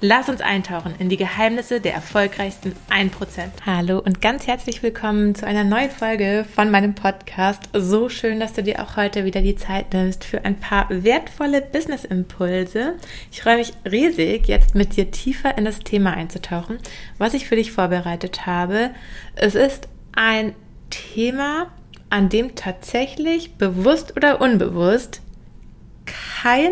Lass uns eintauchen in die Geheimnisse der erfolgreichsten 1%. Hallo und ganz herzlich willkommen zu einer neuen Folge von meinem Podcast. So schön, dass du dir auch heute wieder die Zeit nimmst für ein paar wertvolle Business-Impulse. Ich freue mich riesig, jetzt mit dir tiefer in das Thema einzutauchen, was ich für dich vorbereitet habe. Es ist ein Thema, an dem tatsächlich bewusst oder unbewusst kein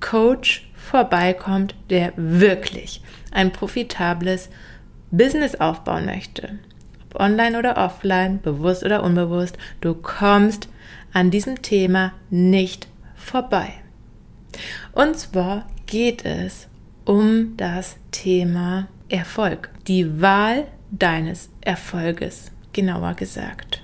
Coach vorbeikommt, der wirklich ein profitables Business aufbauen möchte. Ob online oder offline, bewusst oder unbewusst, du kommst an diesem Thema nicht vorbei. Und zwar geht es um das Thema Erfolg, die Wahl deines Erfolges, genauer gesagt.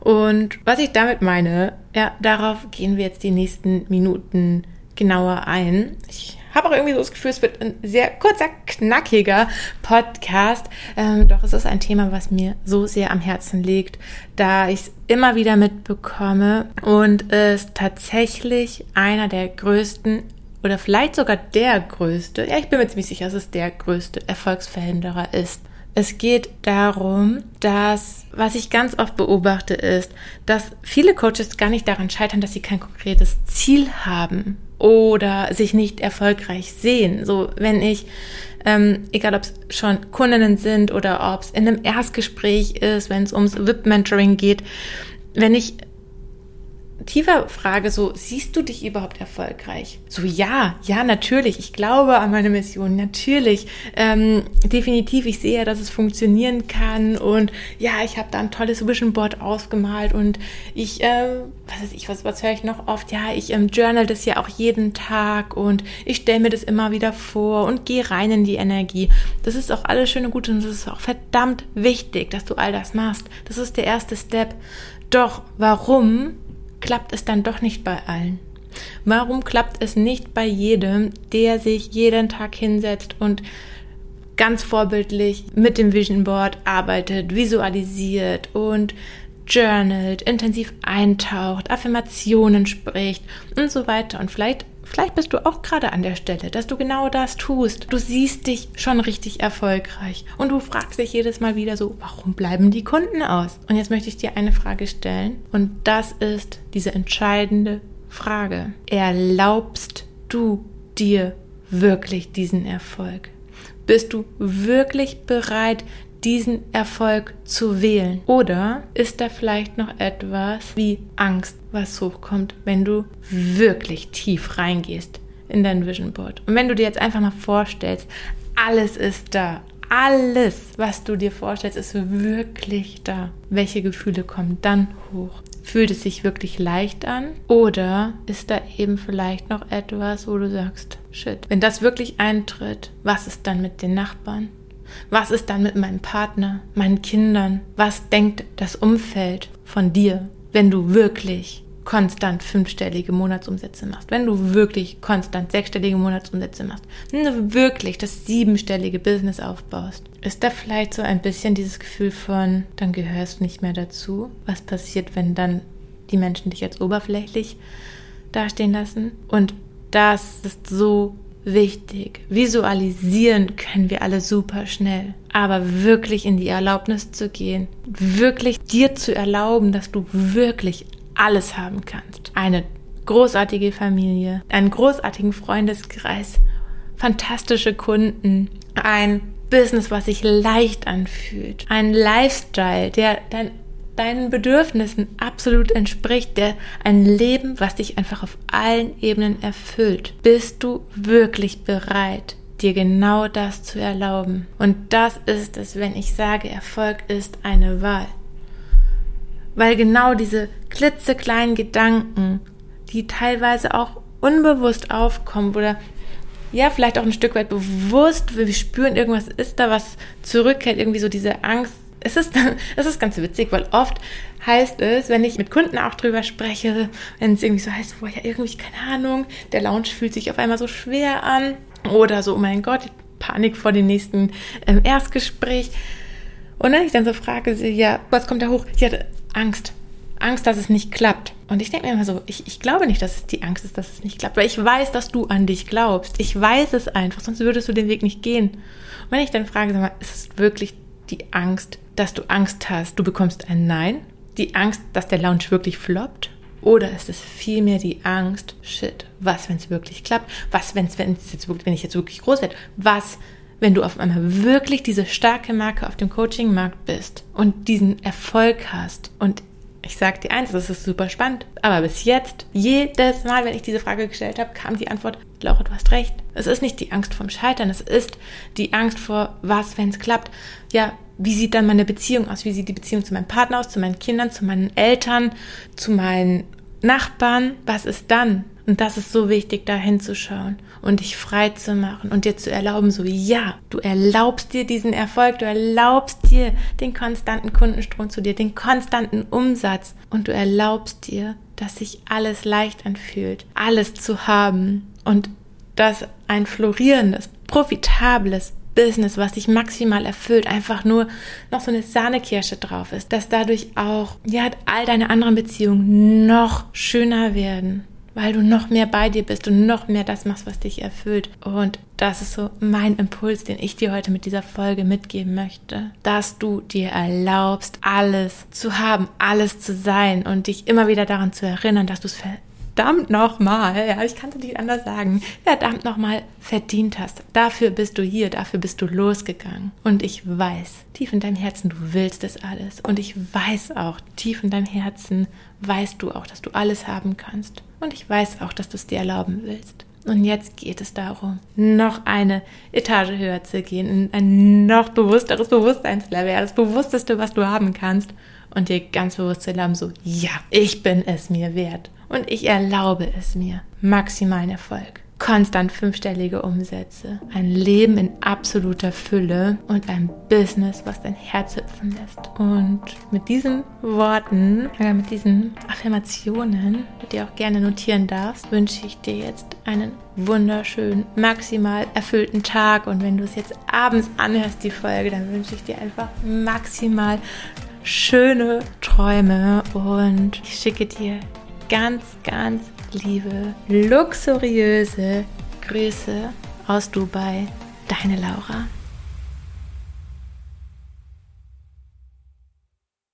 Und was ich damit meine, ja, darauf gehen wir jetzt die nächsten Minuten genauer ein. Ich habe auch irgendwie so das Gefühl, es wird ein sehr kurzer, knackiger Podcast. Ähm, doch es ist ein Thema, was mir so sehr am Herzen liegt, da ich es immer wieder mitbekomme und es tatsächlich einer der größten oder vielleicht sogar der größte, ja, ich bin mir ziemlich sicher, dass es der größte Erfolgsverhinderer ist. Es geht darum, dass, was ich ganz oft beobachte, ist, dass viele Coaches gar nicht daran scheitern, dass sie kein konkretes Ziel haben oder sich nicht erfolgreich sehen. So, wenn ich, ähm, egal ob es schon Kundinnen sind oder ob es in einem Erstgespräch ist, wenn es ums VIP-Mentoring geht, wenn ich tiefer frage, so, siehst du dich überhaupt erfolgreich? So, ja, ja, natürlich. Ich glaube an meine Mission, natürlich. Ähm, definitiv, ich sehe, dass es funktionieren kann und ja, ich habe da ein tolles Vision Board ausgemalt und ich, äh, was weiß ich, was, was höre ich noch oft? Ja, ich ähm, journal das ja auch jeden Tag und ich stelle mir das immer wieder vor und gehe rein in die Energie. Das ist auch alles schön und gut und das ist auch verdammt wichtig, dass du all das machst. Das ist der erste Step. Doch warum klappt es dann doch nicht bei allen? Warum klappt es nicht bei jedem, der sich jeden Tag hinsetzt und ganz vorbildlich mit dem Vision Board arbeitet, visualisiert und journalt, intensiv eintaucht, Affirmationen spricht und so weiter. Und vielleicht Vielleicht bist du auch gerade an der Stelle, dass du genau das tust. Du siehst dich schon richtig erfolgreich und du fragst dich jedes Mal wieder so, warum bleiben die Kunden aus? Und jetzt möchte ich dir eine Frage stellen und das ist diese entscheidende Frage. Erlaubst du dir wirklich diesen Erfolg? Bist du wirklich bereit, diesen Erfolg zu wählen? Oder ist da vielleicht noch etwas wie Angst, was hochkommt, wenn du wirklich tief reingehst in dein Vision Board? Und wenn du dir jetzt einfach mal vorstellst, alles ist da. Alles, was du dir vorstellst, ist wirklich da. Welche Gefühle kommen dann hoch? Fühlt es sich wirklich leicht an? Oder ist da eben vielleicht noch etwas, wo du sagst, shit, wenn das wirklich eintritt, was ist dann mit den Nachbarn? Was ist dann mit meinem Partner, meinen Kindern? Was denkt das Umfeld von dir, wenn du wirklich konstant fünfstellige Monatsumsätze machst, wenn du wirklich konstant sechsstellige Monatsumsätze machst, wenn du wirklich das siebenstellige Business aufbaust, ist da vielleicht so ein bisschen dieses Gefühl von, dann gehörst du nicht mehr dazu? Was passiert, wenn dann die Menschen dich als oberflächlich dastehen lassen? Und das ist so wichtig. Visualisieren können wir alle super schnell. Aber wirklich in die Erlaubnis zu gehen, wirklich dir zu erlauben, dass du wirklich alles haben kannst. Eine großartige Familie, einen großartigen Freundeskreis, fantastische Kunden, ein Business, was sich leicht anfühlt, ein Lifestyle, der dein deinen Bedürfnissen absolut entspricht, der ein Leben, was dich einfach auf allen Ebenen erfüllt. Bist du wirklich bereit, dir genau das zu erlauben? Und das ist es, wenn ich sage, Erfolg ist eine Wahl. Weil genau diese klitzekleinen Gedanken, die teilweise auch unbewusst aufkommen oder ja, vielleicht auch ein Stück weit bewusst, wir spüren, irgendwas ist da, was zurückhält, irgendwie so diese Angst. Es ist, es ist ganz witzig, weil oft heißt es, wenn ich mit Kunden auch drüber spreche, wenn es irgendwie so heißt, boah, ja, irgendwie, keine Ahnung, der Lounge fühlt sich auf einmal so schwer an oder so, oh mein Gott, Panik vor dem nächsten ähm, Erstgespräch. Und wenn ich dann so frage, ja, was kommt da hoch? Ja, Angst. Angst, dass es nicht klappt. Und ich denke mir immer so, ich, ich glaube nicht, dass es die Angst ist, dass es nicht klappt, weil ich weiß, dass du an dich glaubst. Ich weiß es einfach, sonst würdest du den Weg nicht gehen. Und wenn ich dann frage, sag mal, ist es wirklich die Angst, dass du Angst hast, du bekommst ein Nein? Die Angst, dass der Lounge wirklich floppt? Oder ist es vielmehr die Angst, shit, was, wenn es wirklich klappt? Was, wenn's, wenn's jetzt, wenn ich jetzt wirklich groß werde? Was, wenn du auf einmal wirklich diese starke Marke auf dem Coaching-Markt bist und diesen Erfolg hast und ich sage dir eins, das ist super spannend. Aber bis jetzt, jedes Mal, wenn ich diese Frage gestellt habe, kam die Antwort, Laura, du hast recht. Es ist nicht die Angst vom Scheitern, es ist die Angst vor, was, wenn es klappt. Ja, wie sieht dann meine Beziehung aus? Wie sieht die Beziehung zu meinem Partner aus, zu meinen Kindern, zu meinen Eltern, zu meinen Nachbarn? Was ist dann? Und das ist so wichtig, da hinzuschauen und dich frei zu machen und dir zu erlauben, so ja, du erlaubst dir diesen Erfolg, du erlaubst dir den konstanten Kundenstrom zu dir, den konstanten Umsatz und du erlaubst dir, dass sich alles leicht anfühlt, alles zu haben und dass ein florierendes, profitables Business, was dich maximal erfüllt, einfach nur noch so eine Sahnekirsche drauf ist, dass dadurch auch ja all deine anderen Beziehungen noch schöner werden weil du noch mehr bei dir bist und noch mehr das machst, was dich erfüllt. Und das ist so mein Impuls, den ich dir heute mit dieser Folge mitgeben möchte, dass du dir erlaubst, alles zu haben, alles zu sein und dich immer wieder daran zu erinnern, dass du es verdammt nochmal, ja, ich kann es nicht anders sagen, verdammt nochmal verdient hast. Dafür bist du hier, dafür bist du losgegangen. Und ich weiß, tief in deinem Herzen, du willst es alles. Und ich weiß auch, tief in deinem Herzen, weißt du auch, dass du alles haben kannst. Und ich weiß auch, dass du es dir erlauben willst. Und jetzt geht es darum, noch eine Etage höher zu gehen, in ein noch bewussteres Bewusstseinslevel, das Bewussteste, was du haben kannst. Und dir ganz bewusst zu erlauben, so, ja, ich bin es mir wert. Und ich erlaube es mir. Maximalen Erfolg konstant fünfstellige Umsätze, ein Leben in absoluter Fülle und ein Business, was dein Herz hüpfen lässt. Und mit diesen Worten, äh, mit diesen Affirmationen, die du auch gerne notieren darfst, wünsche ich dir jetzt einen wunderschönen, maximal erfüllten Tag. Und wenn du es jetzt abends anhörst, die Folge, dann wünsche ich dir einfach maximal schöne Träume und ich schicke dir ganz, ganz liebe, luxuriöse Grüße aus Dubai. Deine Laura.